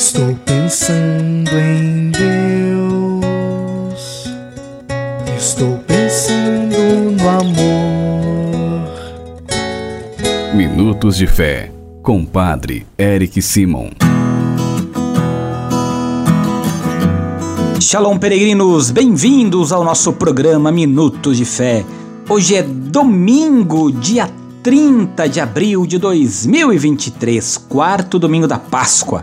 Estou pensando em Deus. Estou pensando no amor. Minutos de Fé, com Padre Eric Simon. Shalom, peregrinos, bem-vindos ao nosso programa Minutos de Fé. Hoje é domingo, dia 30 de abril de 2023, quarto domingo da Páscoa.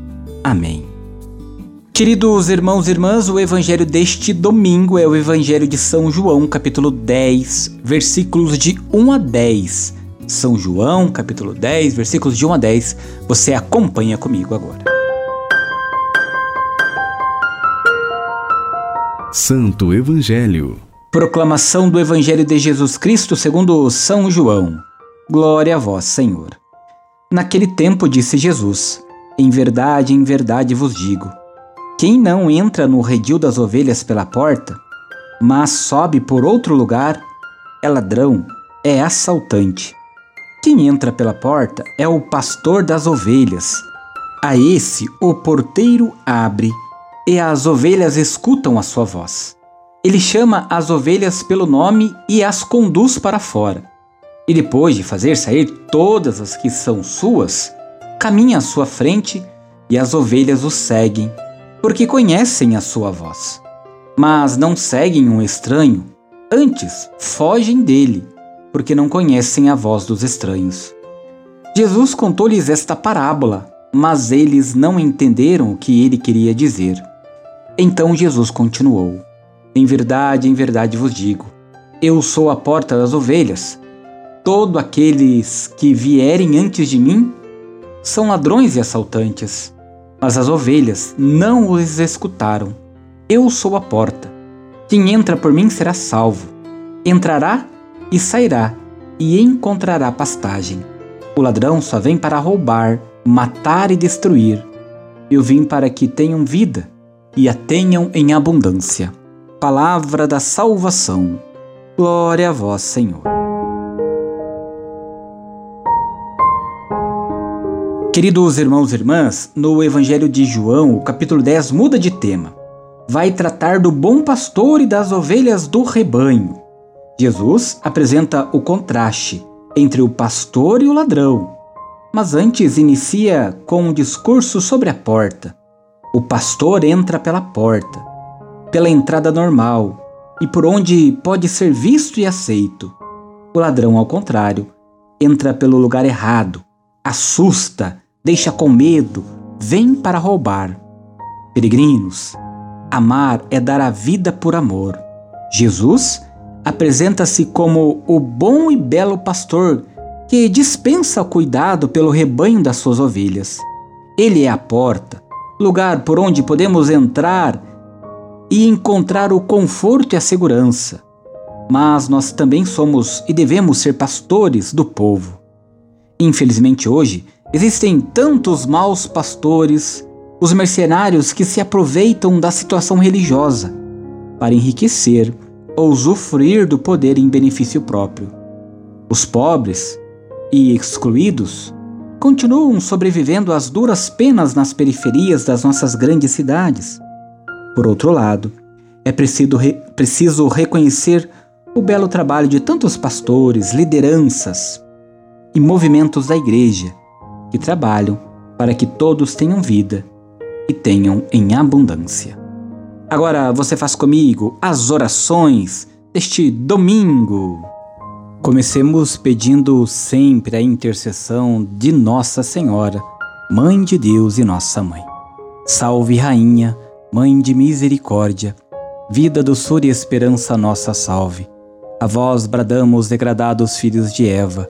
Amém. Queridos irmãos e irmãs, o evangelho deste domingo é o evangelho de São João, capítulo 10, versículos de 1 a 10. São João, capítulo 10, versículos de 1 a 10. Você acompanha comigo agora. Santo Evangelho. Proclamação do Evangelho de Jesus Cristo segundo São João. Glória a vós, Senhor. Naquele tempo disse Jesus: Em verdade, em verdade vos digo: quem não entra no redil das ovelhas pela porta, mas sobe por outro lugar, é ladrão, é assaltante. Quem entra pela porta é o pastor das ovelhas. A esse o porteiro abre e as ovelhas escutam a sua voz. Ele chama as ovelhas pelo nome e as conduz para fora. E depois de fazer sair todas as que são suas, caminha à sua frente e as ovelhas o seguem, porque conhecem a sua voz. Mas não seguem um estranho, antes fogem dele, porque não conhecem a voz dos estranhos. Jesus contou-lhes esta parábola, mas eles não entenderam o que ele queria dizer. Então Jesus continuou: Em verdade, em verdade vos digo, eu sou a porta das ovelhas. Todos aqueles que vierem antes de mim são ladrões e assaltantes, mas as ovelhas não os escutaram. Eu sou a porta. Quem entra por mim será salvo. Entrará e sairá e encontrará pastagem. O ladrão só vem para roubar, matar e destruir. Eu vim para que tenham vida e a tenham em abundância. Palavra da salvação. Glória a vós, Senhor. Queridos irmãos e irmãs, no Evangelho de João, o capítulo 10 muda de tema. Vai tratar do bom pastor e das ovelhas do rebanho. Jesus apresenta o contraste entre o pastor e o ladrão, mas antes inicia com um discurso sobre a porta. O pastor entra pela porta, pela entrada normal e por onde pode ser visto e aceito. O ladrão, ao contrário, entra pelo lugar errado, assusta, deixa com medo, vem para roubar. Peregrinos, amar é dar a vida por amor. Jesus apresenta-se como o bom e belo pastor que dispensa o cuidado pelo rebanho das suas ovelhas. Ele é a porta, lugar por onde podemos entrar e encontrar o conforto e a segurança. Mas nós também somos e devemos ser pastores do povo. Infelizmente, hoje, existem tantos maus pastores, os mercenários que se aproveitam da situação religiosa para enriquecer ou usufruir do poder em benefício próprio. Os pobres e excluídos continuam sobrevivendo às duras penas nas periferias das nossas grandes cidades. Por outro lado, é preciso, re preciso reconhecer o belo trabalho de tantos pastores, lideranças e movimentos da Igreja que trabalham para que todos tenham vida e tenham em abundância. Agora você faz comigo as orações deste domingo. Comecemos pedindo sempre a intercessão de Nossa Senhora, Mãe de Deus e Nossa Mãe. Salve, Rainha, Mãe de Misericórdia, vida, doçura e esperança, nossa salve. A vós bradamos, degradados filhos de Eva,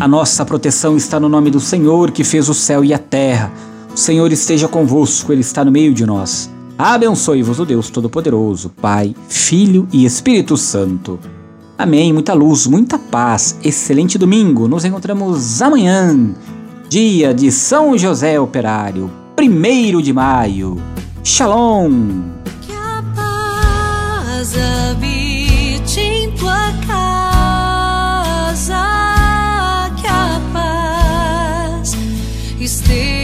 A nossa proteção está no nome do Senhor que fez o céu e a terra. O Senhor esteja convosco, Ele está no meio de nós. Abençoe-vos o Deus Todo-Poderoso, Pai, Filho e Espírito Santo. Amém. Muita luz, muita paz. Excelente domingo. Nos encontramos amanhã, dia de São José Operário, primeiro de maio. Shalom. see